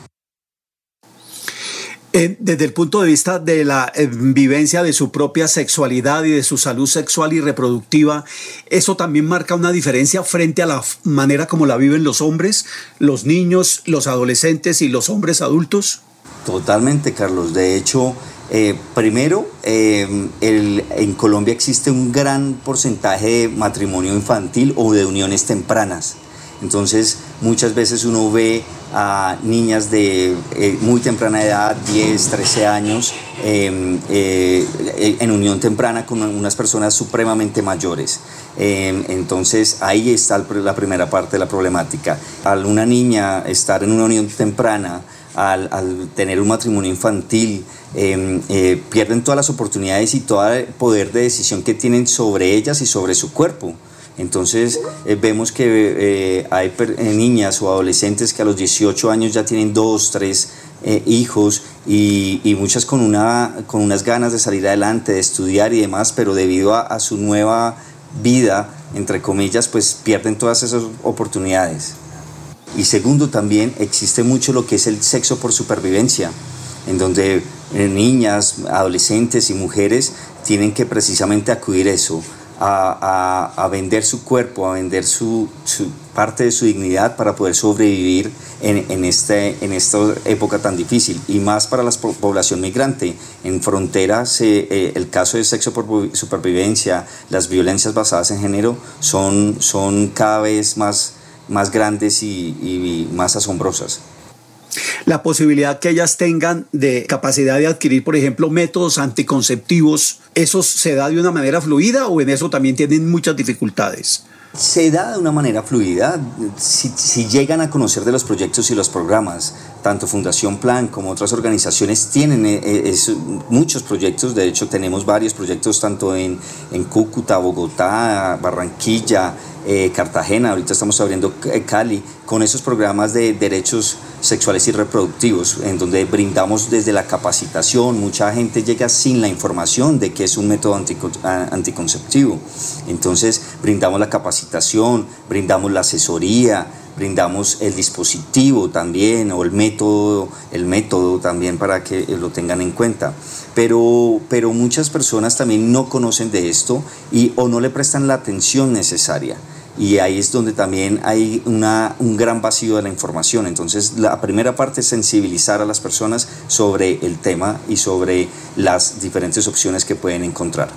Eh, desde el punto de vista de la eh, vivencia de su propia sexualidad y de su salud sexual y reproductiva, ¿eso también marca una diferencia frente a la manera como la viven los hombres, los niños, los adolescentes y los hombres adultos? Totalmente, Carlos. De hecho, eh, primero, eh, en Colombia existe un gran porcentaje de matrimonio infantil o de uniones tempranas. Entonces, muchas veces uno ve a niñas de eh, muy temprana edad, 10, 13 años, em, en unión temprana con unas personas supremamente mayores. Em, entonces, ahí está la primera parte de la problemática. Al una niña estar en una unión temprana, al, tener un matrimonio infantil, em, eh, pierden todas las oportunidades y todo el poder de decisión que tienen sobre ellas y sobre su cuerpo. Entonces eh, vemos que eh, hay niñas o adolescentes que a los 18 años ya tienen dos, tres hijos y, muchas con, una, con unas ganas de salir adelante, de estudiar y demás, pero debido a, a su nueva vida, entre comillas, pues pierden todas esas oportunidades. Y segundo, también existe mucho lo que es el sexo por supervivencia, en donde eh, niñas, adolescentes y mujeres tienen que precisamente acudir a eso, a, vender su cuerpo, a vender su, parte de su dignidad para poder sobrevivir en, este, en esta época tan difícil y más para la población migrante. En fronteras, eh, el caso de sexo por supervivencia, las violencias basadas en género son, son cada vez más más grandes y, más asombrosas la posibilidad que ellas tengan de capacidad de adquirir, por ejemplo, métodos anticonceptivos, ¿eso se da de una manera fluida o en eso también tienen muchas dificultades? Se da de una manera fluida si, llegan a conocer de los proyectos y los programas. Tanto Fundación Plan como otras organizaciones tienen eh, eh, muchos proyectos. De hecho, tenemos varios proyectos tanto en, en Cúcuta, Bogotá, Barranquilla, eh, Cartagena, ahorita estamos abriendo eh, Cali, con esos programas de derechos sexuales y reproductivos, en donde brindamos desde la capacitación, mucha gente llega sin la información de que es un método anticonceptivo. Entonces, brindamos la capacitación, brindamos la asesoría, brindamos el dispositivo también o el método, el método también para que lo tengan en cuenta. Pero, pero muchas personas también no conocen de esto y o no le prestan la atención necesaria y ahí es donde también hay una, un gran vacío de la información. Entonces, la primera parte es sensibilizar a las personas sobre el tema y sobre las diferentes opciones que pueden encontrar.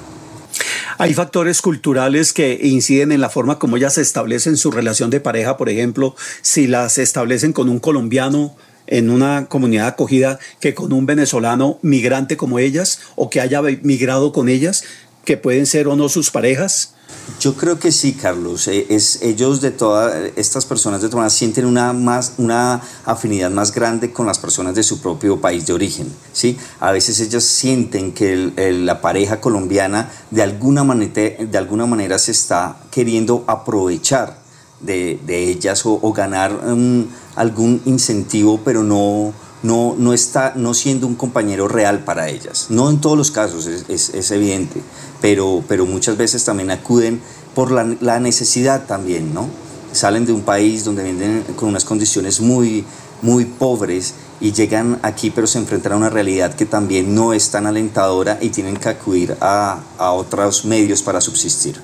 Hay factores culturales que inciden en la forma como ellas establecen su relación de pareja, por ejemplo, si las establecen con un colombiano en una comunidad acogida que con un venezolano migrante como ellas o que haya migrado con ellas, que pueden ser o no sus parejas. Yo creo que sí, Carlos. Eh, es, ellos de todas estas personas de todas sienten una, más, una afinidad más grande con las personas de su propio país de origen. ¿sí? A veces ellas sienten que la pareja colombiana de alguna, manera, de alguna manera se está queriendo aprovechar de, ellas o, ganar um, algún incentivo, pero no, no, no está no siendo un compañero real para ellas. No en todos los casos, es, es, evidente, pero, pero muchas veces también acuden por la, la, necesidad también, ¿no? Salen de un país donde vienen con unas condiciones muy, muy pobres y llegan aquí, pero se enfrentan a una realidad que también no es tan alentadora y tienen que acudir a, a otros medios para subsistir.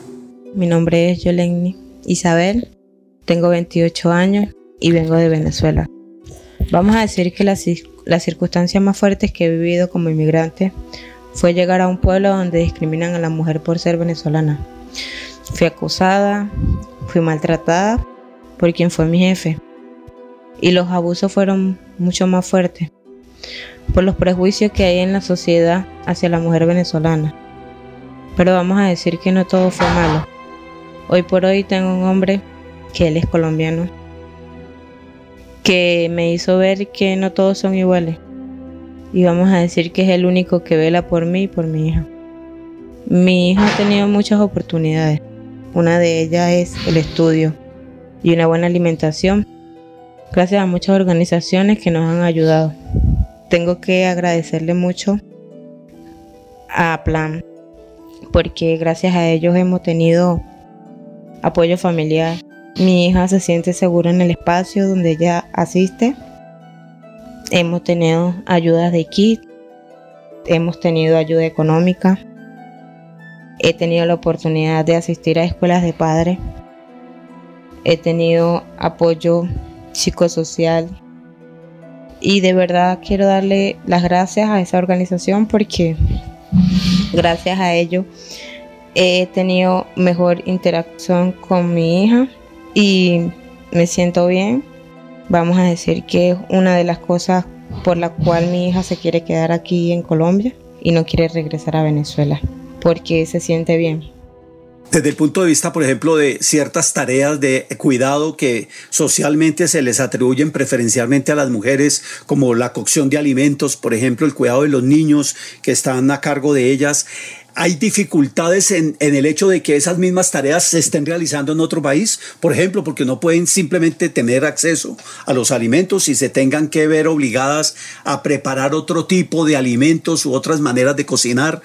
Mi nombre es Yoleni Isabel, tengo 28 años y vengo de Venezuela. Vamos a decir que las, las circunstancias más fuertes que he vivido como inmigrante fue llegar a un pueblo donde discriminan a la mujer por ser venezolana. Fui acusada, fui maltratada por quien fue mi jefe. Y los abusos fueron mucho más fuertes por los prejuicios que hay en la sociedad hacia la mujer venezolana. Pero vamos a decir que no todo fue malo. Hoy por hoy tengo un hombre que él es colombiano que me hizo ver que no todos son iguales. Y vamos a decir que es el único que vela por mí y por mi hija. Mi hija ha tenido muchas oportunidades. Una de ellas es el estudio y una buena alimentación, gracias a muchas organizaciones que nos han ayudado. Tengo que agradecerle mucho a Plan, porque gracias a ellos hemos tenido apoyo familiar, mi hija se siente segura en el espacio donde ella asiste. Hemos tenido ayudas de kit, hemos tenido ayuda económica. He tenido la oportunidad de asistir a escuelas de padres. He tenido apoyo psicosocial. Y de verdad quiero darle las gracias a esa organización porque gracias a ello he tenido mejor interacción con mi hija y me siento bien. Vamos a decir que es una de las cosas por la cual mi hija se quiere quedar aquí en Colombia y no quiere regresar a Venezuela, porque se siente bien. Desde el punto de vista, por ejemplo, de ciertas tareas de cuidado que socialmente se les atribuyen preferencialmente a las mujeres, como la cocción de alimentos, por ejemplo, el cuidado de los niños que están a cargo de ellas, hay dificultades en, el hecho de que esas mismas tareas se estén realizando en otro país, por ejemplo, porque no pueden simplemente tener acceso a los alimentos y se tengan que ver obligadas a preparar otro tipo de alimentos u otras maneras de cocinar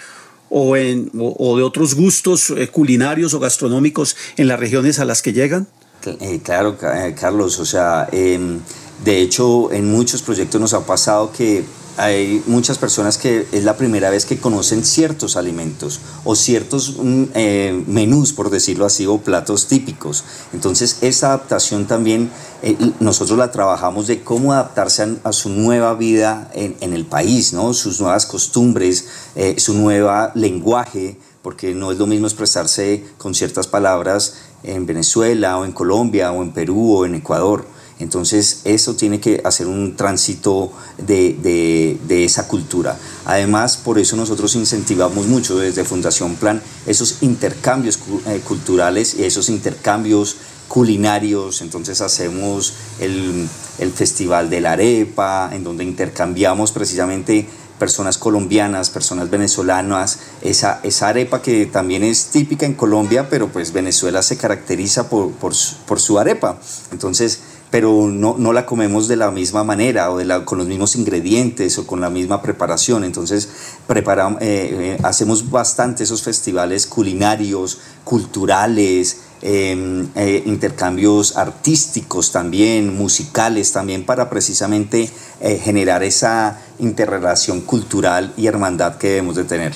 o, de otros gustos eh, culinarios o gastronómicos en las regiones a las que llegan? Eh, claro, eh, Carlos, o sea, em, de hecho en muchos proyectos nos ha pasado que hay muchas personas que es la primera vez que conocen ciertos alimentos o ciertos mm, eh, menús, por decirlo así, o platos típicos. Entonces, esa adaptación también eh, nosotros la trabajamos de cómo adaptarse a, su nueva vida en, el país, ¿no? sus nuevas costumbres, eh, su nuevo lenguaje, porque no es lo mismo expresarse con ciertas palabras en Venezuela o en Colombia o en Perú o en Ecuador. Entonces eso tiene que hacer un tránsito de, esa cultura. Además, por eso nosotros incentivamos mucho desde Fundación Plan esos intercambios eh, culturales y esos intercambios culinarios. Entonces hacemos el, Festival de la Arepa, en donde intercambiamos precisamente personas colombianas, personas venezolanas, esa, esa arepa que también es típica en Colombia, pero pues Venezuela se caracteriza por, por, por su arepa. Entonces, pero no, no, la comemos de la misma manera o de la, con los mismos ingredientes o con la misma preparación. Entonces eh, eh, hacemos bastante esos festivales culinarios, culturales, em, eh, intercambios artísticos también, musicales también, para precisamente generar esa interrelación cultural y hermandad que debemos de tener.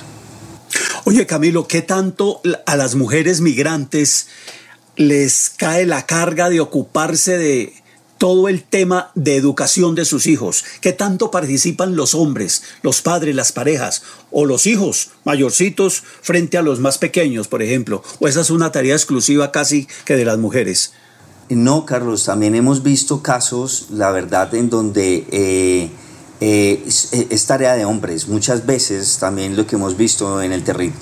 Oye Camilo, ¿qué tanto a las mujeres migrantes les cae la carga de ocuparse de todo el tema de educación de sus hijos. ¿Qué tanto participan los hombres, los padres, las parejas o los hijos mayorcitos frente a los más pequeños, por ejemplo? ¿O esa es una tarea exclusiva casi que de las mujeres? No, Carlos, también hemos visto casos, la verdad, en donde eh, eh, es, tarea de hombres. Muchas veces también lo que hemos visto en,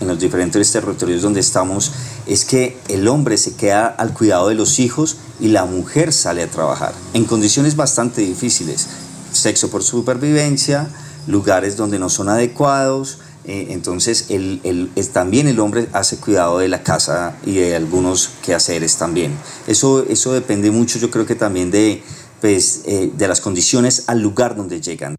los diferentes territorios donde estamos es que el hombre se queda al cuidado de los hijos y la mujer sale a trabajar en condiciones bastante difíciles. Sexo por supervivencia, lugares donde no son adecuados. Eh, entonces el, también el hombre hace cuidado de la casa y de algunos quehaceres también. Eso, eso depende mucho yo creo que también de, pues, eh, de las condiciones al lugar donde llegan.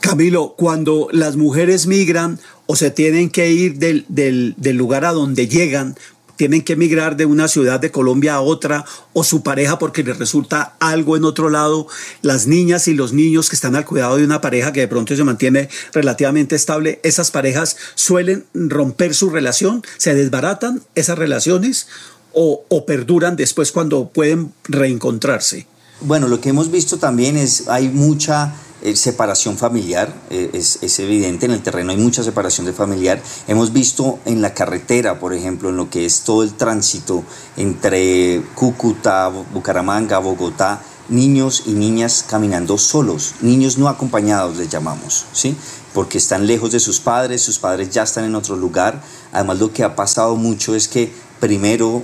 Camilo, cuando las mujeres migran o se tienen que ir del, del, lugar a donde llegan, tienen que migrar de una ciudad de Colombia a otra o su pareja porque les resulta algo en otro lado, las niñas y los niños que están al cuidado de una pareja que de pronto se mantiene relativamente estable, esas parejas suelen romper su relación, se desbaratan esas relaciones o perduran después cuando pueden reencontrarse. Bueno, lo que hemos visto también es, hay mucha eh, separación familiar, eh, es, es, evidente, en el terreno hay mucha separación de familiar. Hemos visto en la carretera, por ejemplo, en lo que es todo el tránsito entre Cúcuta, Bucaramanga, Bogotá, niños y niñas caminando solos, niños no acompañados les llamamos, ¿sí? Porque están lejos de sus padres, sus padres ya están en otro lugar. Además lo que ha pasado mucho es que primero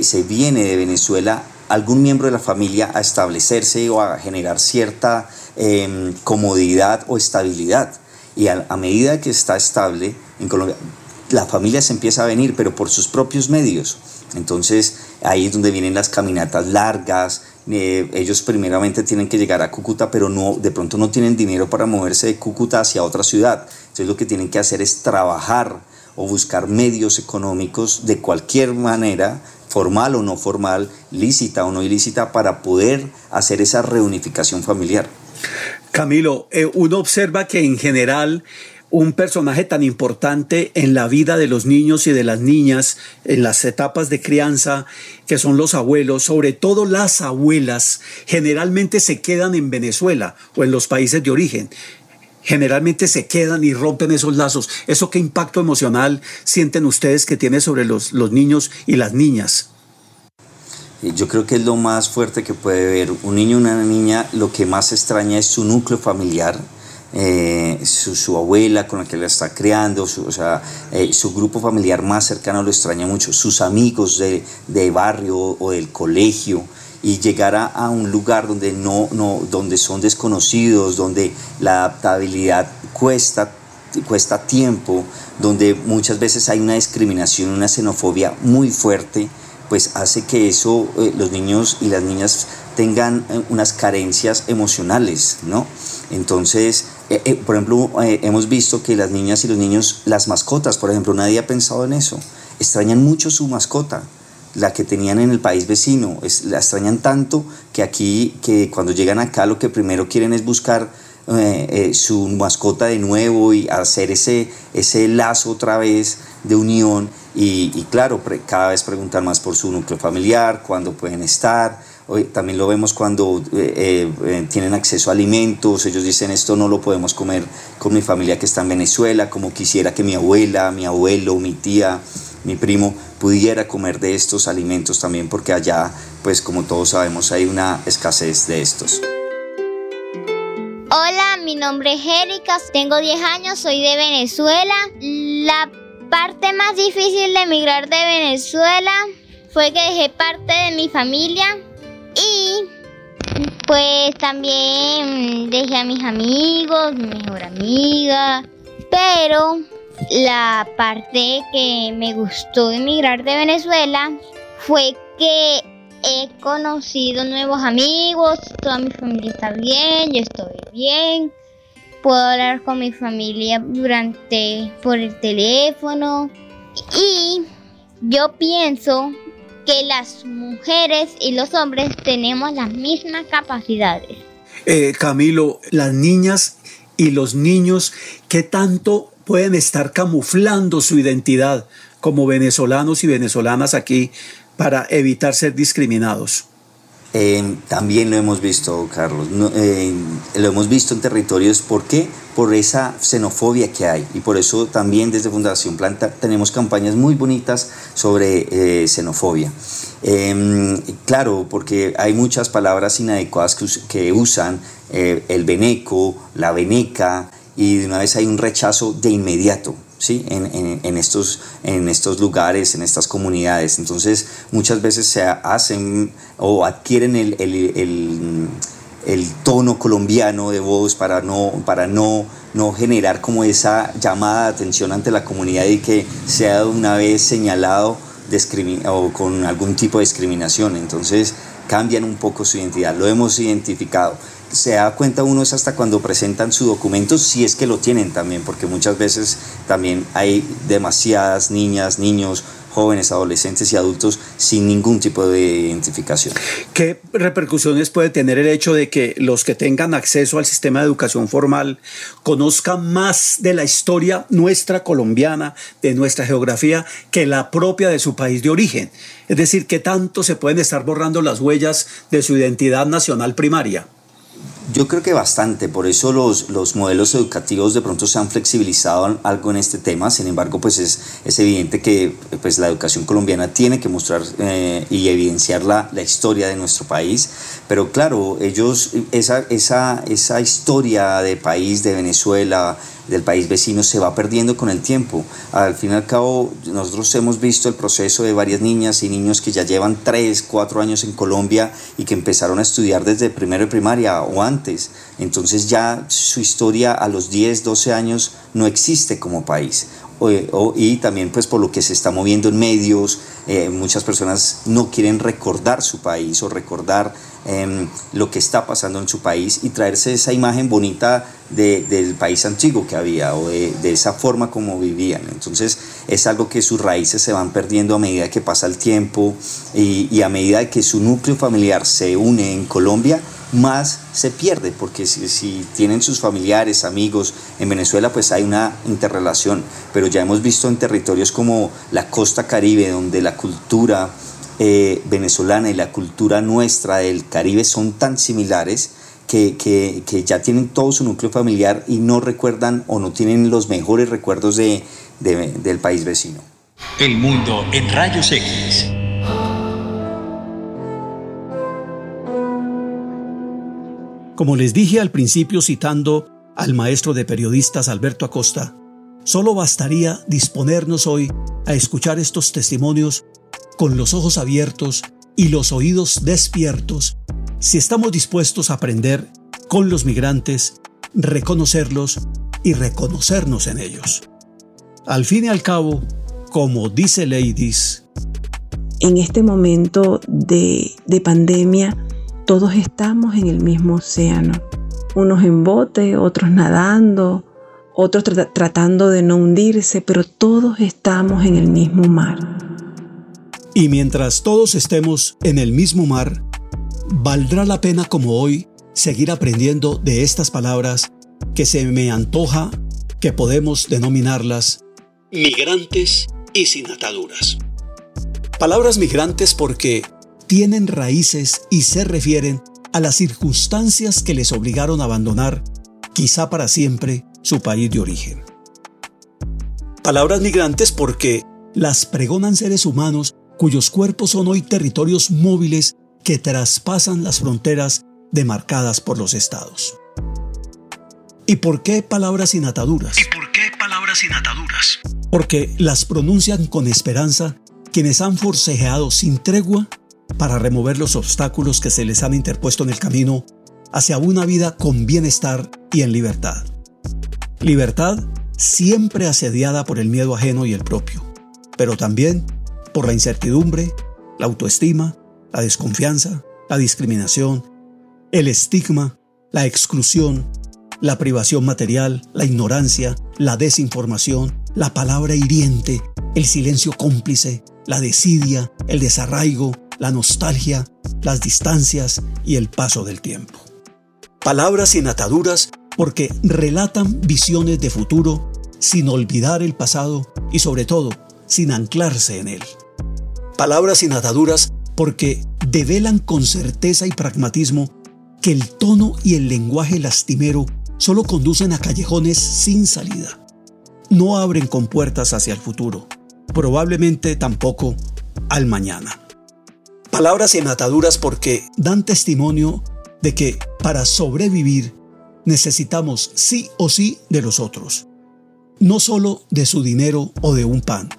se viene de Venezuela algún miembro de la familia a establecerse o a generar cierta em, comodidad o estabilidad. Y a, medida que está estable en Colombia, la familia se empieza a venir, pero por sus propios medios. Entonces ahí es donde vienen las caminatas largas. Eh, ellos primeramente tienen que llegar a Cúcuta, pero no, de pronto no tienen dinero para moverse de Cúcuta hacia otra ciudad. Entonces lo que tienen que hacer es trabajar o buscar medios económicos de cualquier manera formal o no formal, lícita o no ilícita, para poder hacer esa reunificación familiar. Camilo, eh, uno observa que en general un personaje tan importante en la vida de los niños y de las niñas, en las etapas de crianza, que son los abuelos, sobre todo las abuelas, generalmente se quedan en Venezuela o en los países de origen generalmente se quedan y rompen esos lazos. ¿Eso qué impacto emocional sienten ustedes que tiene sobre los, los niños y las niñas? Yo creo que es lo más fuerte que puede ver. Un niño o una niña lo que más extraña es su núcleo familiar, eh, su, abuela con la que la está criando, su, o sea, eh, su grupo familiar más cercano lo extraña mucho, sus amigos de, de barrio o del colegio y llegar a, un lugar donde, no, no, donde son desconocidos, donde la adaptabilidad cuesta, cuesta tiempo, donde muchas veces hay una discriminación, una xenofobia muy fuerte, pues hace que eso eh, los niños y las niñas tengan eh, unas carencias emocionales, ¿no? Entonces, eh, por ejemplo, hemos visto que las niñas y los niños, las mascotas, por ejemplo, nadie ha pensado en eso, extrañan mucho su mascota, la que tenían en el país vecino. Es, la extrañan tanto que aquí, que cuando llegan acá lo que primero quieren es buscar eh, eh, su mascota de nuevo y hacer ese, ese lazo otra vez de unión y, claro, cada vez preguntar más por su núcleo familiar, cuándo pueden estar. Hoy, también lo vemos cuando eh, tienen acceso a alimentos, ellos dicen esto no lo podemos comer con mi familia que está en Venezuela, como quisiera que mi abuela, mi abuelo, mi tía, mi primo pudiera comer de estos alimentos también porque allá, pues como todos sabemos, hay una escasez de estos. Hola, mi nombre es Erika, tengo 10 años, soy de Venezuela. La parte más difícil de emigrar de Venezuela fue que dejé parte de mi familia y pues también dejé a mis amigos, mi mejor amiga, pero la parte que me gustó emigrar de Venezuela fue que he conocido nuevos amigos, toda mi familia está bien, yo estoy bien, puedo hablar con mi familia durante por el teléfono y yo pienso que las mujeres y los hombres tenemos las mismas capacidades. Eh, Camilo, las niñas y los niños, ¿qué tanto pueden estar camuflando su identidad como venezolanos y venezolanas aquí para evitar ser discriminados? Eh, también lo hemos visto, Carlos. Eh, lo hemos visto en territorios. ¿Por qué? Por esa xenofobia que hay. Y por eso también desde Fundación Planta tenemos campañas muy bonitas sobre eh, xenofobia. Em, claro, porque hay muchas palabras inadecuadas que, que usan el veneco, la veneca, y de una vez hay un rechazo de inmediato. ¿sí? En, estos, en estos lugares, en estas comunidades. Entonces muchas veces se hacen o adquieren el, tono colombiano de voz para no, para no, no generar como esa llamada de atención ante la comunidad y que sea de una vez señalado o con algún tipo de discriminación. Entonces cambian un poco su identidad, lo hemos identificado se da cuenta uno es hasta cuando presentan su documento, si es que lo tienen también, porque muchas veces también hay demasiadas niñas, niños, jóvenes, adolescentes y adultos sin ningún tipo de identificación. ¿Qué repercusiones puede tener el hecho de que los que tengan acceso al sistema de educación formal conozcan más de la historia nuestra colombiana, de nuestra geografía, que la propia de su país de origen? Es decir, ¿qué tanto se pueden estar borrando las huellas de su identidad nacional primaria? Yo creo que bastante, por eso los, los modelos educativos de pronto se han flexibilizado algo en este tema, sin embargo pues es, es evidente que pues, la educación colombiana tiene que mostrar eh, y evidenciar la, la, historia de nuestro país, pero claro, ellos, esa, esa, esa historia de país, de Venezuela, del país vecino se va perdiendo con el tiempo. Al fin y al cabo, nosotros hemos visto el proceso de varias niñas y niños que ya llevan 3, 4 años en Colombia y que empezaron a estudiar desde primero de primaria o antes. Entonces ya su historia a los 10, 12 años no existe como país. Y también pues por lo que se está moviendo en medios, eh, muchas personas no quieren recordar su país o recordar em, lo que está pasando en su país y traerse esa imagen bonita del país antiguo que había o de, esa forma como vivían. Entonces es algo que sus raíces se van perdiendo a medida que pasa el tiempo y a medida que su núcleo familiar se une en Colombia, más se pierde, porque si, tienen sus familiares, amigos en Venezuela, pues hay una interrelación, pero ya hemos visto en territorios como la costa caribe, donde la cultura eh, venezolana y la cultura nuestra del Caribe son tan similares que, que, que, ya tienen todo su núcleo familiar y no recuerdan o no tienen los mejores recuerdos de, del país vecino. El mundo en rayos X. Como les dije al principio citando al maestro de periodistas Alberto Acosta, solo bastaría disponernos hoy a escuchar estos testimonios con los ojos abiertos y los oídos despiertos si estamos dispuestos a aprender con los migrantes, reconocerlos y reconocernos en ellos. Al fin y al cabo, como dice Ladies, en este momento de, de pandemia, todos estamos en el mismo océano, unos en bote, otros nadando, otros tratando de no hundirse, pero todos estamos en el mismo mar. Y mientras todos estemos en el mismo mar, valdrá la pena como hoy seguir aprendiendo de estas palabras que se me antoja que podemos denominarlas migrantes y sin ataduras. Palabras migrantes porque tienen raíces y se refieren a las circunstancias que les obligaron a abandonar, quizá para siempre, su país de origen. Palabras migrantes porque las pregonan seres humanos cuyos cuerpos son hoy territorios móviles que traspasan las fronteras demarcadas por los estados. ¿Y por qué palabras sin ataduras? ¿Y por qué palabras sin ataduras? Porque las pronuncian con esperanza quienes han forcejeado sin tregua para remover los obstáculos que se les han interpuesto en el camino hacia una vida con bienestar y en libertad. Libertad siempre asediada por el miedo ajeno y el propio, pero también por la incertidumbre, la autoestima, la desconfianza, la discriminación, el estigma, la exclusión, la privación material, la ignorancia, la desinformación, la palabra hiriente, el silencio cómplice, la desidia, el desarraigo, la nostalgia, las distancias y el paso del tiempo. Palabras sin ataduras porque relatan visiones de futuro sin olvidar el pasado y sobre todo sin anclarse en él. Palabras sin ataduras porque develan con certeza y pragmatismo que el tono y el lenguaje lastimero solo conducen a callejones sin salida. No abren con puertas hacia el futuro, probablemente tampoco al mañana. Palabras sin ataduras porque dan testimonio de que para sobrevivir necesitamos sí o sí de los otros, no solo de su dinero o de un pan,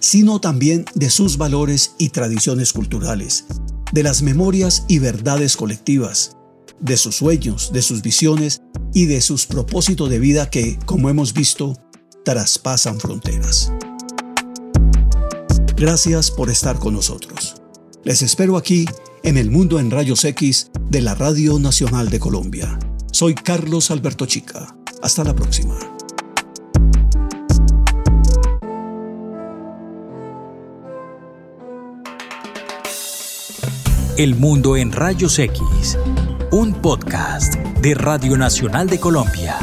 sino también de sus valores y tradiciones culturales, de las memorias y verdades colectivas, de sus sueños, de sus visiones y de sus propósitos de vida que, como hemos visto, traspasan fronteras. Gracias por estar con nosotros. Les espero aquí en el Mundo en Rayos X de la Radio Nacional de Colombia. Soy Carlos Alberto Chica. Hasta la próxima. El Mundo en Rayos X, un podcast de Radio Nacional de Colombia.